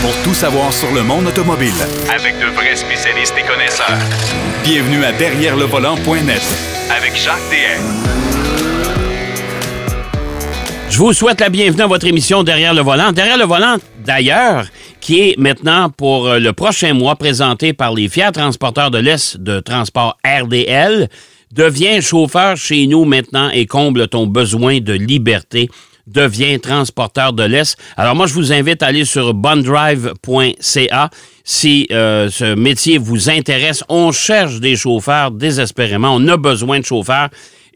pour tout savoir sur le monde automobile. Avec de vrais spécialistes et connaisseurs. Bienvenue à Derrière le volant.net Avec Jacques DM. Je vous souhaite la bienvenue à votre émission Derrière le volant. Derrière le volant, d'ailleurs, qui est maintenant pour euh, le prochain mois présenté par les Fiat Transporteurs de l'Est de Transport RDL. Deviens chauffeur chez nous maintenant et comble ton besoin de liberté. Deviens transporteur de l'Est. Alors moi, je vous invite à aller sur bondrive.ca si euh, ce métier vous intéresse. On cherche des chauffeurs désespérément. On a besoin de chauffeurs.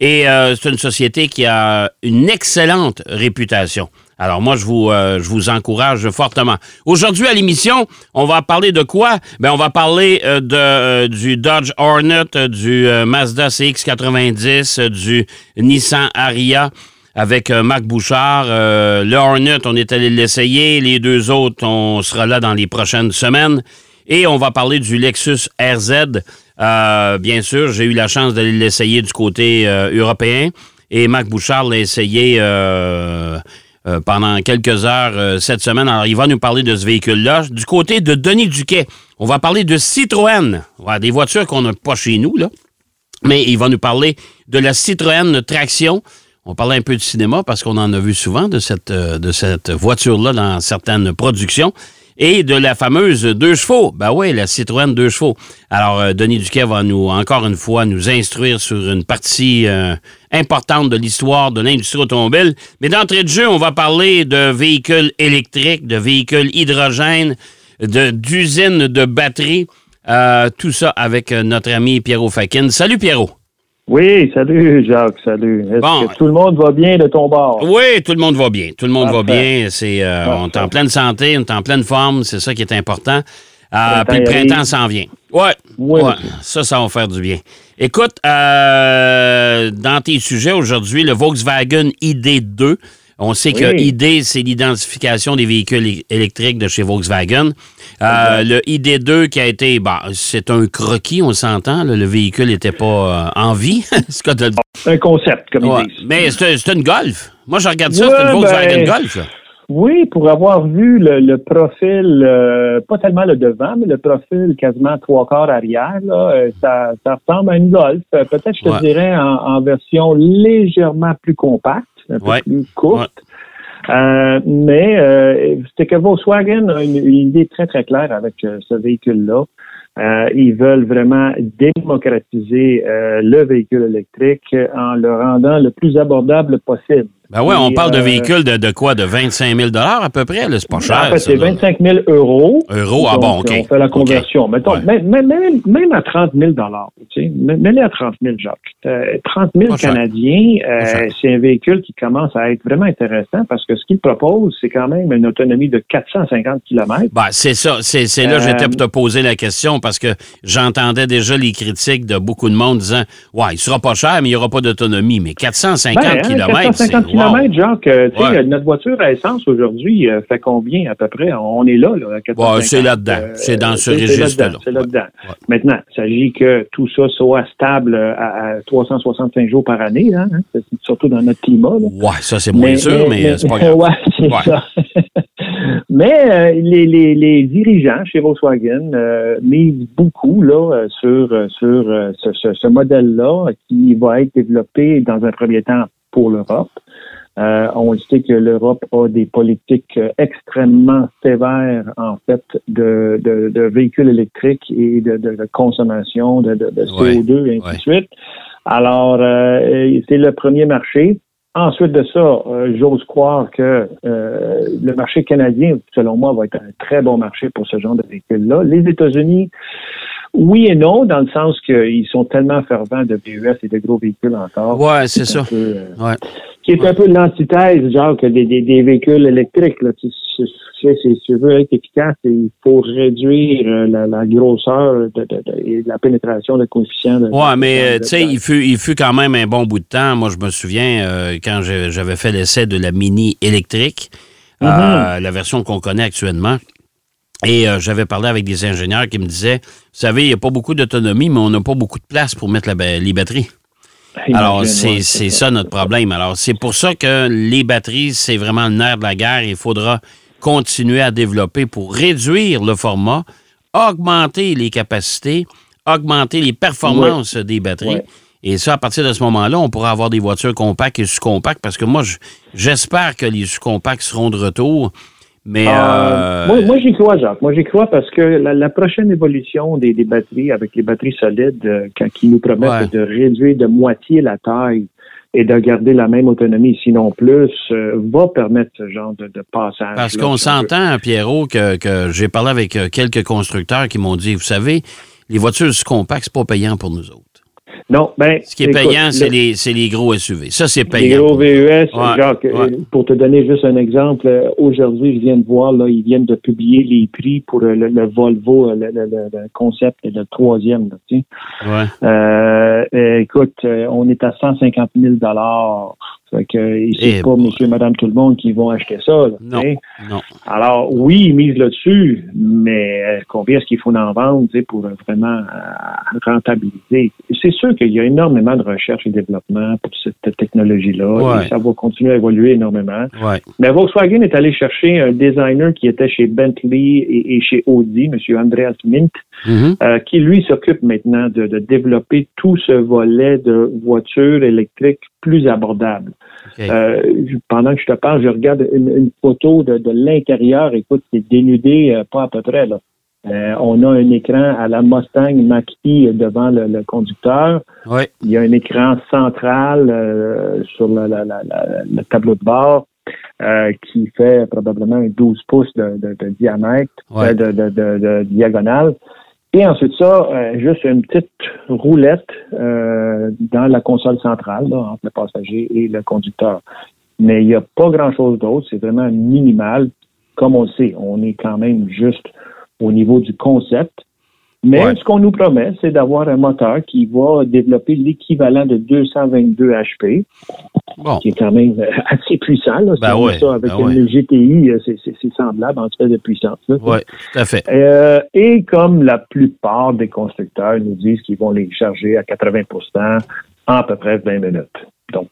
Et euh, c'est une société qui a une excellente réputation. Alors moi, je vous, euh, je vous encourage fortement. Aujourd'hui à l'émission, on va parler de quoi? Ben, on va parler de, du Dodge Hornet, du Mazda CX-90, euh, du Nissan Aria avec euh, Marc Bouchard. Euh, le Hornet, on est allé l'essayer. Les deux autres, on sera là dans les prochaines semaines. Et on va parler du Lexus RZ. Euh, bien sûr, j'ai eu la chance d'aller l'essayer du côté euh, européen. Et Marc Bouchard l'a essayé pendant quelques heures cette semaine. Alors, il va nous parler de ce véhicule-là. Du côté de Denis Duquet, on va parler de Citroën. Des voitures qu'on n'a pas chez nous, là. Mais il va nous parler de la Citroën Traction. On parlait un peu de cinéma parce qu'on en a vu souvent de cette, euh, de cette voiture-là dans certaines productions. Et de la fameuse deux chevaux. Ben oui, la Citroën deux chevaux. Alors, euh, Denis Duquet va nous, encore une fois, nous instruire sur une partie euh, importante de l'histoire de l'industrie automobile. Mais d'entrée de jeu, on va parler de véhicules électriques, de véhicules hydrogène, de- d'usines de batteries. Euh, tout ça avec notre ami Pierrot Fakin. Salut Pierrot. Oui, salut Jacques, salut. Est-ce Bon. que tout le monde va bien de ton bord? Oui, tout le monde va bien. Tout le monde va bien. C'est, euh, on est en pleine santé, on est en pleine forme. C'est ça qui est important. Euh, Printemps puis le printemps s'en vient. Ouais. Oui. ouais. Ça, ça va faire du bien. Écoute, euh, dans tes sujets aujourd'hui, le Volkswagen ID2. On sait que. ID, c'est l'identification des véhicules électriques de chez Volkswagen. Euh, le ID2 qui a été, bah, c'est un croquis, on s'entend. Le véhicule n'était pas euh, en vie. C'est? Un concept, comme Ouais. ils disent. Mais c'est une Golf. Moi, je regarde ça, Ouais, c'est une Volkswagen ben, Golf. Oui, pour avoir vu le, le profil, euh, pas tellement le devant, mais le profil quasiment trois quarts arrière, là, euh, ça, ça ressemble à une Golf. Peut-être, je te Ouais. dirais, en, en version légèrement plus compacte, un peu Ouais. plus courte. Euh, mais euh, c'est que Volkswagen a une, une idée très, très claire avec euh, ce véhicule-là. Euh, ils veulent vraiment démocratiser le véhicule électrique en le rendant le plus abordable possible. Ben ouais, on parle de euh, véhicules de, de quoi? De 25 000 à peu près? C'est pas cher. En fait, ça, c'est là. 25 000 euros. Euros, ah bon, OK. On fait la conversion. OK. Mettons, Ouais. même, même, même- même à 30 000 tu sais, mets-les à 30 000 Jacques. Euh, 30 000 Pas cher. Canadiens, euh, cher. c'est un véhicule qui commence à être vraiment intéressant parce que ce qu'il propose, c'est quand même une autonomie de 450 km. Ben, c'est ça. C'est là que Euh, j'étais pour te poser la question parce que j'entendais déjà les critiques de beaucoup de monde disant Ouais, il sera pas cher, mais il n'y aura pas d'autonomie. Mais 450 Ben, hein, km, 450 c'est wow. Jacques, euh, tu sais, Ouais. notre voiture à essence aujourd'hui euh, fait combien à peu près? On est là, là, à 450. Ouais, c'est là-dedans. C'est dans ce c'est registre-là. là-dedans, C'est là-dedans. Ouais. Maintenant, il s'agit que tout ça soit stable euh, à, à 365 jours par année, là, hein, c'est- surtout dans notre climat. là. Ouais, ça, c'est moins sûr, mais, euh, c'est pas grave. Ouais, c'est ça. mais euh, les, les, les dirigeants chez Volkswagen euh, misent beaucoup là, euh, sur, euh, sur euh, ce, ce, ce modèle-là qui va être développé dans un premier temps pour l'Europe. Euh, on sait que l'Europe a des politiques euh, extrêmement sévères, en fait, de, de, de véhicules électriques et de, consommation de, de, de CO2 et ainsi ouais. de suite. Alors, euh, c'est le premier marché. Ensuite de ça, euh, j'ose croire que euh, le marché canadien, selon moi, va être un très bon marché pour ce genre de véhicules-là. Les États-Unis, oui et non, dans le sens qu'ils sont tellement fervents de VUS et de gros véhicules encore. Ouais, c'est ça. peu, Ouais. Qui est un peu l'antithèse, genre, que des, des, des véhicules électriques. Là. Tu, si tu veux être efficace, il faut réduire euh, la, la grosseur de, de- de- et la pénétration de coefficients. De, Ouais, mais euh, tu sais, il fut, il fut quand même un bon bout de temps. Moi, je me souviens euh, quand j'avais fait l'essai de la Mini électrique, euh, Mm-hmm. la version qu'on connaît actuellement. Et euh, j'avais parlé avec des ingénieurs qui me disaient, vous savez, il n'y a pas beaucoup d'autonomie, mais on n'a pas beaucoup de place pour mettre la les batteries. Alors, c'est c'est ça notre problème. Alors, c'est pour ça que les batteries, c'est vraiment le nerf de la guerre. Il faudra continuer à développer pour réduire le format, augmenter les capacités, augmenter les performances des batteries. Et ça, à partir de ce moment-là, on pourra avoir des voitures compactes et sous-compactes parce que moi, je- j'espère que les sous-compacts seront de retour. Mais Euh, euh, moi, moi, j'y crois, Jacques. Moi, j'y crois parce que la, la prochaine évolution des, des batteries avec les batteries solides, euh, quand, qui nous promettent Ouais. de réduire de moitié la taille et de garder la même autonomie, sinon plus, euh, va permettre ce genre de, de passage. Parce qu'on s'entend, Pierrot, que, que j'ai parlé avec euh, quelques constructeurs qui m'ont dit, vous savez, les voitures compactes, c'est pas payant pour nous autres. Non, ben, Ce qui est écoute, payant, c'est le- les, c'est les gros SUV. Ça, c'est Les payant. gros pour nous. VUS, Ouais, pour te donner juste un exemple, euh, aujourd'hui, je viens de voir, là, ils viennent de publier les prix pour euh, le, le Volvo, euh, le, le- le- concept, le troisième, là, tu sais. Ouais. Euh, écoute, on est à 150 000 fait que, c'est Eh pas monsieur, madame, tout le monde qui vont acheter ça. là, Non, non. Alors, oui, ils misent là-dessus, mais euh, combien est-ce qu'il faut en vendre pour euh, vraiment euh, rentabiliser? C'est sûr qu'il y a énormément de recherche et développement pour cette technologie-là. Ouais. Et ça va continuer à évoluer énormément. Ouais. Mais Volkswagen est allé chercher un designer qui était chez Bentley et, et chez Audi, M. Andreas Mint, Mhm. euh, qui lui s'occupe maintenant de, de développer tout ce volet de voitures électriques plus abordables. OK. Euh, pendant que je te parle, je regarde une, une photo de, de l'intérieur. Écoute, c'est dénudé, euh, pas à peu près. Là. Euh, on a un écran à la Mustang Mach-E devant le, le conducteur. Ouais. Il y a un écran central sur la- la- la- la- le tableau de bord qui fait probablement un 12 pouces de, de- de diamètre, Ouais. de diagonale. Et ensuite ça, euh, juste une petite roulette euh, dans la console centrale là, entre le passager et le conducteur. Mais il n'y a pas grand-chose d'autre, c'est vraiment minimal. Comme on le sait, on est quand même juste au niveau du concept. Mais Ouais. ce qu'on nous promet, c'est d'avoir un moteur qui va développer l'équivalent de 222 HP, Bon. qui est quand même euh, assez puissant. Là, Ben ouais, ça avec ben une GTI, euh, c'est- semblable en termes de puissance. Ouais, tout à fait. Euh, et comme la plupart des constructeurs nous disent qu'ils vont les charger à 80% en à peu près 20 minutes. Donc,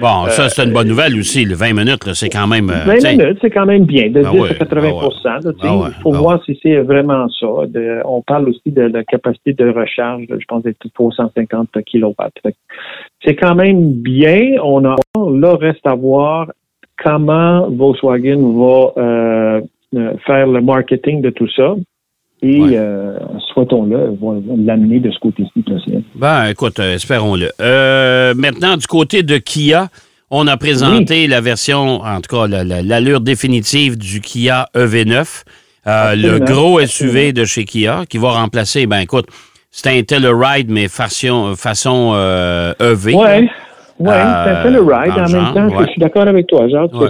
Bon, ça, c'est une bonne nouvelle aussi. Le 20 minutes, c'est quand même. euh, 20 tu sais, minutes, c'est quand même bien. De Ben 10 ouais, à 80 ben ouais. là, tu sais, Ben ouais, Il faut ben voir si c'est vraiment ça. De- on parle aussi de la capacité de recharge, je pense, d'être 350 kW. C'est quand même bien. On a, là, reste à voir comment Volkswagen va euh, euh, faire le marketing de tout ça. Et, Ouais. euh, souhaitons-le, va l'amener de ce côté-ci possible. Ben, écoute, euh, espérons-le. Euh, maintenant, du côté de Kia, on a présenté la version, en tout cas, la- la- l'allure définitive du Kia EV9, euh, le gros SUV de chez Kia, qui va remplacer, ben écoute, c'est un Telluride, mais façon, façon euh, EV. Ouais. Oui, Euh, c'est un Telluride. dans En le même temps, ouais. je suis d'accord avec toi, Jacques. Ouais.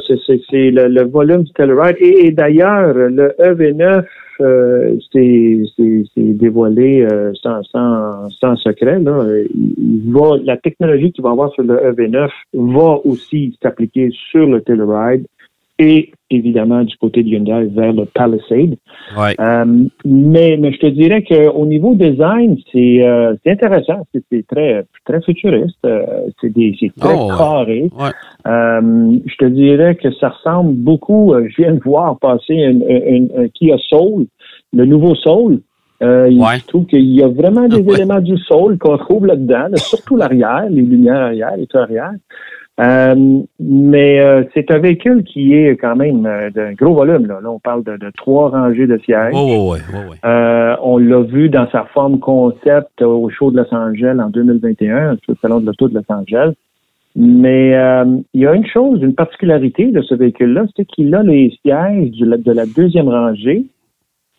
C'est- le, le volume du Telluride. Et, et d'ailleurs, le EV9, euh, c'est c'est- c'est dévoilé euh, sans, sans, sans secret. Là. Il- il va, la technologie qu'il va avoir sur le EV9 va aussi s'appliquer sur le Telluride et évidemment du côté de Hyundai vers le Palisade. Ouais. Euh, mais, mais je te dirais qu'au niveau design, c'est euh, intéressant. C'est très, très futuriste. Euh, c'est très Oh, carré. Ouais. Euh, je te dirais que ça ressemble beaucoup. je viens de voir passer un, Kia Soul, le nouveau Soul. Euh, il- Ouais. Je trouve qu'il y a vraiment des Ouais. éléments du Soul qu'on trouve là-dedans, là, surtout l'arrière, les lumières arrière, les toits arrière. Euh, mais euh, c'est un véhicule qui est quand même euh, d'un gros volume. Là, Là, on parle de, de trois rangées de sièges. Euh, on l'a vu dans sa forme concept au show de Los Angeles en 2021, sur le salon de l'auto de Los Angeles. Mais euh, il y a une chose, une particularité de ce véhicule-là, c'est qu'il a les sièges du- de la deuxième rangée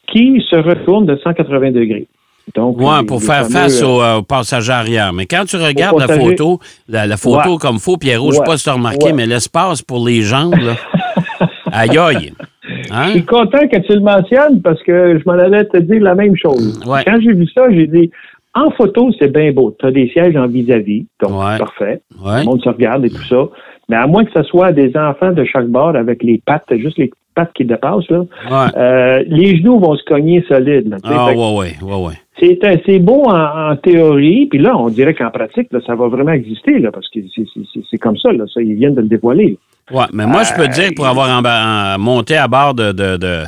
qui se retournent de 180 degrés. Donc, Ouais, les- pour les faire fameux, face euh, au, euh, au passager arrière. Mais quand tu regardes la photo, la, la photo Ouais. comme faux, Pierrot, je sais Ouais. pas si tu as remarqué, Ouais. mais l'espace pour les jambes, là. aïe aïe. Hein? Je suis content que tu le mentionnes parce que je m'en allais te dire la même chose. Ouais. Quand j'ai vu ça, j'ai dit en photo, c'est bien beau. Tu as des sièges en vis-à-vis, donc parfait. Ouais. Le monde se regarde et tout ça. Mais à moins que ce soit des enfants de chaque bord avec les pattes, juste les pattes qui dépassent, là, euh, les genoux vont se cogner solides. Sais. Ah, que ouais, ouais, ouais, ouais. C'est beau en, en théorie, puis là, on dirait qu'en pratique, là, ça va vraiment exister, là, parce que c'est- comme ça, là, ça, ils viennent de le dévoiler. Ouais, mais moi, je peux te dire, pour avoir en- en- monté à bord de, de, de,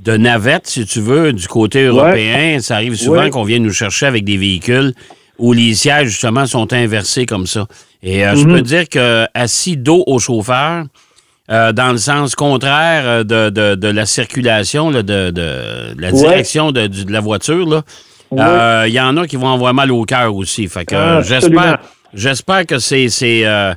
de navettes, si tu veux, du côté européen, ça arrive souvent Ouais. qu'on vienne nous chercher avec des véhicules où les sièges, justement, sont inversés comme ça. Et euh, je Mhm. peux te dire que assis dos au chauffeur, euh, dans le sens contraire euh, de, de, de la circulation, là, de, de la direction de la voiture, là, Ouais. euh, il y en a qui vont avoir mal au cœur aussi. Fait que Ah, euh, absolument. j'espère. J'espère que c'est. c'est, euh,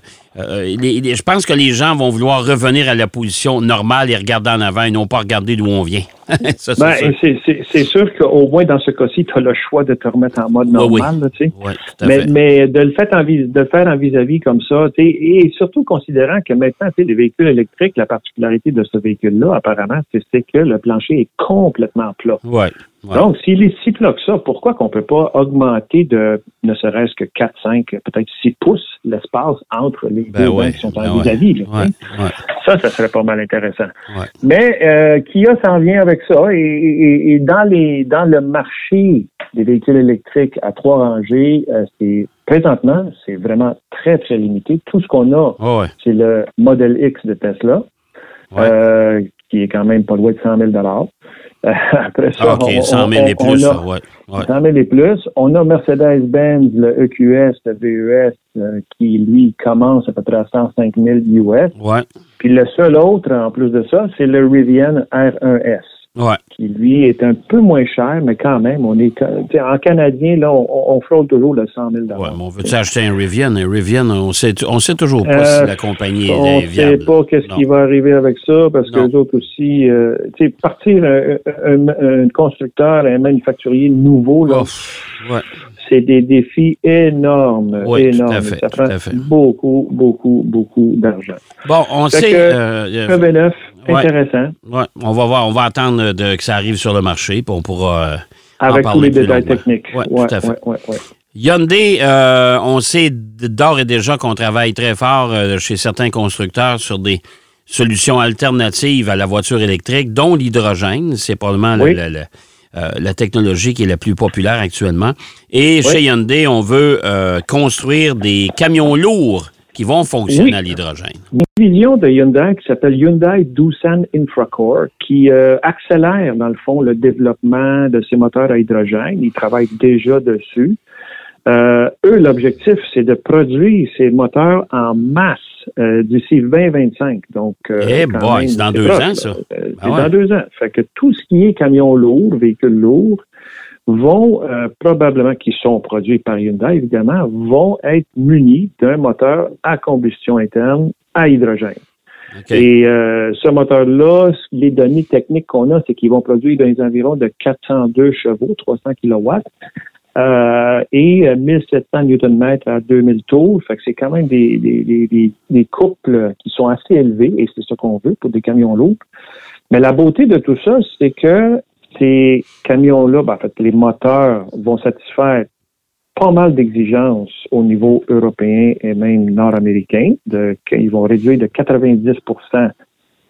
les- les- je pense que les gens vont vouloir revenir à la position normale et regarder en avant et non pas regarder d'où on vient. C'est Ben, sûr. c'est- sûr qu'au moins dans ce cas-ci, tu as le choix de te remettre en mode Oui, oui. normal, là, Mais, fait. mais de le faire en vis- de le faire en vis-à-vis comme ça, et surtout considérant que maintenant, les véhicules électriques, la particularité de ce véhicule-là, apparemment, c'est c'est que le plancher est complètement plat. Ouais. Donc, s'il est si plat que ça, pourquoi qu'on peut pas augmenter de ne serait-ce que 4, 5, peut-être 6 pouces l'espace entre les Ben deux ouais, qui sont en vis-à-vis? Ouais. Ça, ça serait pas mal intéressant. Mais euh, Kia s'en vient avec ça et, et- et dans les dans le marché des véhicules électriques à trois rangées, euh, c'est présentement c'est vraiment très très limité. Tout ce qu'on a, ouais. c'est le Model X de Tesla, euh, qui est quand même pas loin de 100 000 Euh, Après ça, Ah, OK, on- 100 000 on- et on plus, a- ça, ouais. ouais. 100 000 et plus. On a Mercedes-Benz, le EQS, le VES, euh, qui, lui, commence à peu près à 105 000 US. Ouais, Puis le seul autre, en plus de ça, c'est le Rivian R1S, ouais. qui, lui, est un peu moins cher, mais quand même, on est... sais, En canadien, là, on, on frôle toujours le 100 000 Ouais, mais on veut-tu acheter un Rivian? Un Rivian, on sait, on sait toujours pas Euh, si la compagnie On est ne viable. sait pas qu'est-ce qui va arriver avec ça, parce que les autres aussi, euh, tu sais, partir un, un- un constructeur, un manufacturier nouveau, là, Oh, ouais. c'est des défis énormes, Oui, tout énormes. à fait, ça tout prend à fait. beaucoup, beaucoup, beaucoup d'argent. Bon, on Fait sait. que, euh, euh, EV9, Ouais. Intéressant, ouais, on va voir, on va attendre de, que ça arrive sur le marché, puis on pourra. euh, avec tous parler les plus détails longuement. techniques. Ouais, tout à fait. ouais. Hyundai, euh, on sait d'ores et déjà qu'on travaille très fort euh, chez certains constructeurs sur des solutions alternatives à la voiture électrique, dont l'hydrogène. C'est probablement la- Oui. la, la- la technologie qui est la plus populaire actuellement. Et chez Hyundai, on veut construire des camions lourds qui vont fonctionner Oui. à l'hydrogène. Une division de Hyundai qui s'appelle Hyundai Doosan Infracore qui euh, accélère, dans le fond, le développement de ces moteurs à hydrogène. Ils travaillent déjà dessus. Euh, eux, l'objectif, c'est de produire ces moteurs en masse euh, d'ici 2025. Donc, euh, Eh quand boy, c'est dans deux proche, ans, ça. Euh, c'est Ah ouais. dans deux ans. Fait que tout ce qui est camion lourd, véhicule lourd, vont euh, probablement, qui sont produits par Hyundai, évidemment, vont être munis d'un moteur à combustion interne à hydrogène. Et euh, ce moteur-là, les données techniques qu'on a, c'est qu'ils vont produire dans les environs de 402 chevaux, 300 kilowatts, euh, et euh, 1700 Nm à 2000 tours. Fait que c'est quand même des, des, des, des, des couples qui sont assez élevés, et c'est ce qu'on veut pour des camions lourds. Mais la beauté de tout ça, c'est que ces camions-là, ben, en fait, les moteurs vont satisfaire pas mal d'exigences au niveau européen et même nord-américain. Ils vont réduire de 90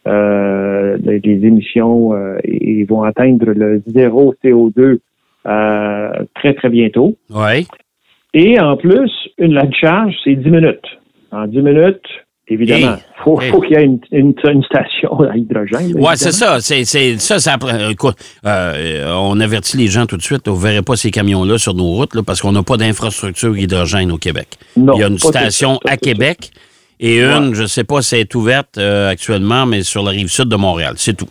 euh, des émissions euh, et ils vont atteindre le zéro CO2 euh, très, très bientôt. Ouais. Et en plus, une la charge, c'est 10 minutes. En 10 minutes, évidemment, Hey, faut, hey. faut qu'il y ait une, une, une station à hydrogène. Ouais, c'est ça. C'est, c'est- ça, ça écoute, euh, on avertit les gens tout de suite. Vous ne verrez pas ces camions-là sur nos routes là, parce qu'on n'a pas d'infrastructure hydrogène au Québec. Non, Il y a une station à. Québec et une, je ne sais pas si elle est ouverte euh, actuellement, mais sur la rive sud de Montréal. C'est tout.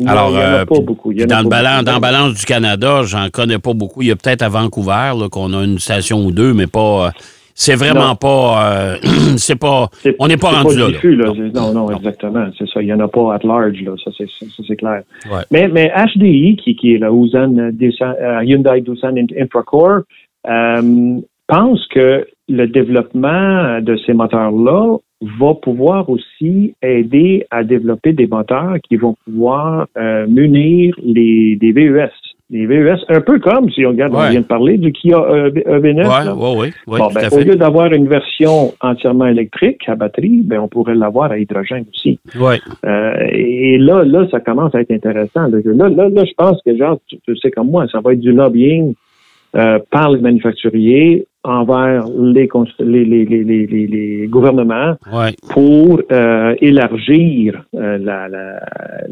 Non, Alors, euh, pas beaucoup. Dans, le balance, dans du Canada, j'en connais pas beaucoup. Il y a peut-être à Vancouver qu'on a une station ou deux, mais pas. euh, c'est vraiment Non. pas. euh, c'est pas. On n'est pas rendu là. là. diffus, là. Non. Non, non, exactement. C'est ça. Il n'y en a pas at large, là. Ça, c'est, ça, c'est clair. Ouais. Mais, mais HDI, qui, qui est la Usan, euh, euh, Hyundai Doosan Infracore, euh, pense que le développement de ces moteurs-là va pouvoir aussi aider à développer des moteurs qui vont pouvoir euh, munir les, des VES. Les VES, un peu comme, si on regarde, Ouais. on vient de parler du Kia E- EV9. Ouais, là. ouais, ouais, Bon, ben, au lieu d'avoir une version entièrement électrique à batterie, ben, on pourrait l'avoir à hydrogène aussi. Ouais. Euh, et là, là, ça commence à être intéressant. Là, là, là, là, je pense que, genre, tu, tu sais comme moi, ça va être du lobbying euh, par les manufacturiers envers les, les, les, les, les gouvernements Ouais. pour euh, élargir euh, la, la,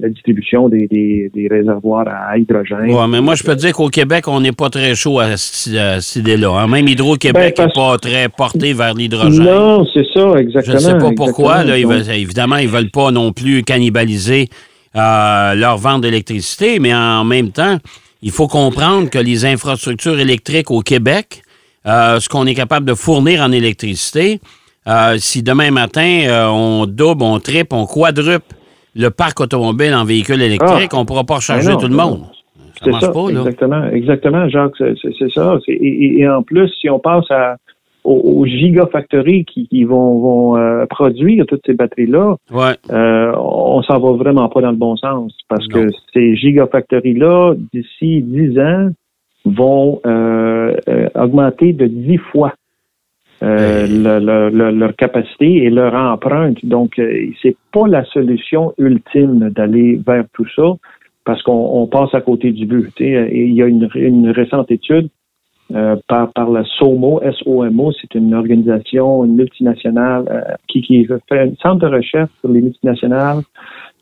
la distribution des, des, des réservoirs à hydrogène. Ouais, mais moi, je peux te dire qu'au Québec, on n'est pas très chaud à, ce- à cette idée-là. hein. Même Hydro-Québec Ben, n'est parce- pas très porté vers l'hydrogène. Non, c'est ça, Je exactement. ne sais pas pourquoi. Là, ils veulent- évidemment, ils ne veulent pas non plus cannibaliser euh, leur vente d'électricité, mais en même temps, il faut comprendre que les infrastructures électriques au Québec, ce qu'on est capable de fournir en électricité, euh, si demain matin, euh, on double, on triple, on quadruple le parc automobile en véhicules électriques, Ah. on ne pourra pas recharger Ben non, tout le ben monde. Ça marche ça, pas, là. exactement, exactement, Jacques, c'est- ça. Et, et- et en plus, si on passe à, aux, aux gigafactories qui, qui vont, vont euh, produire toutes ces batteries-là, Ouais. euh, on s'en va vraiment pas dans le bon sens parce Non. que ces gigafactories-là, d'ici 10 ans, vont euh, euh, augmenter de 10 fois euh, Hey. le- le- le- leur capacité et leur empreinte. Donc, euh, c'est pas la solution ultime d'aller vers tout ça parce qu'on on passe à côté du but. tu sais. Et il y a une, une récente étude euh, par, par la SOMO, SOMO, c'est une organisation une multinationale euh, qui, qui fait un centre de recherche sur les multinationales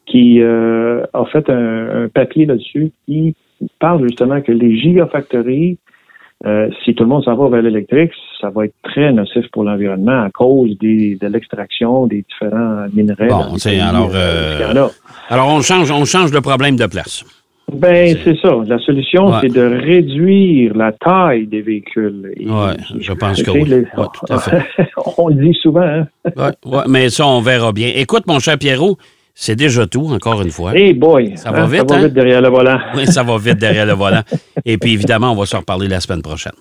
qui euh, a fait un, un papier là-dessus qui parle justement que les gigafactories, euh, si tout le monde s'en va vers l'électrique, ça va être très nocif pour l'environnement à cause des, de l'extraction des différents minerais. Bon, pays, alors, euh, euh. Alors, on change, on change le problème de place. Ben, c'est ça. La solution, Ouais. c'est de réduire la taille des véhicules. Ouais, je pense que oui. les- Ouais, tout à fait. On le dit souvent, hein? Ouais, mais ça, on verra bien. Écoute, mon cher Pierrot, c'est déjà tout, encore une fois. Hey boy! Ça va vite, Ça va hein? vite derrière le volant. Oui, ça va vite derrière le volant. Et puis, évidemment, on va se reparler la semaine prochaine.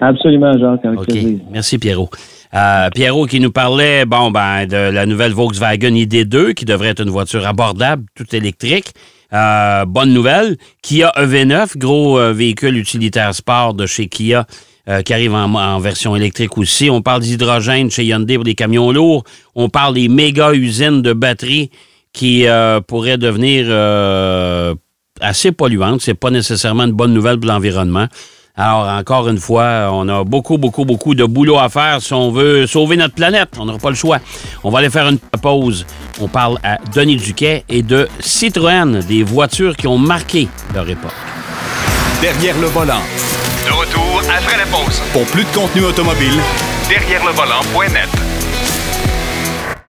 Absolument, Jacques, avec plaisir. Merci, Pierrot. Euh, Pierrot qui nous parlait bon, ben, de la nouvelle Volkswagen ID2 qui devrait être une voiture abordable, toute électrique. Euh, bonne nouvelle. Kia EV9, gros euh, véhicule utilitaire sport de chez Kia. euh, qui arrive en, en version électrique aussi. On parle d'hydrogène chez Hyundai pour les camions lourds. On parle des méga usines de batteries qui euh, pourraient devenir euh, assez polluantes. C'est pas nécessairement une bonne nouvelle pour l'environnement. Alors, encore une fois, on a beaucoup, beaucoup, beaucoup de boulot à faire si on veut sauver notre planète. On n'aura pas le choix. On va aller faire une pause. On parle à Denis Duquet et de Citroën, des voitures qui ont marqué leur époque. Derrière le volant. De retour après la pause. Pour plus de contenu automobile, Derrière le volant.net.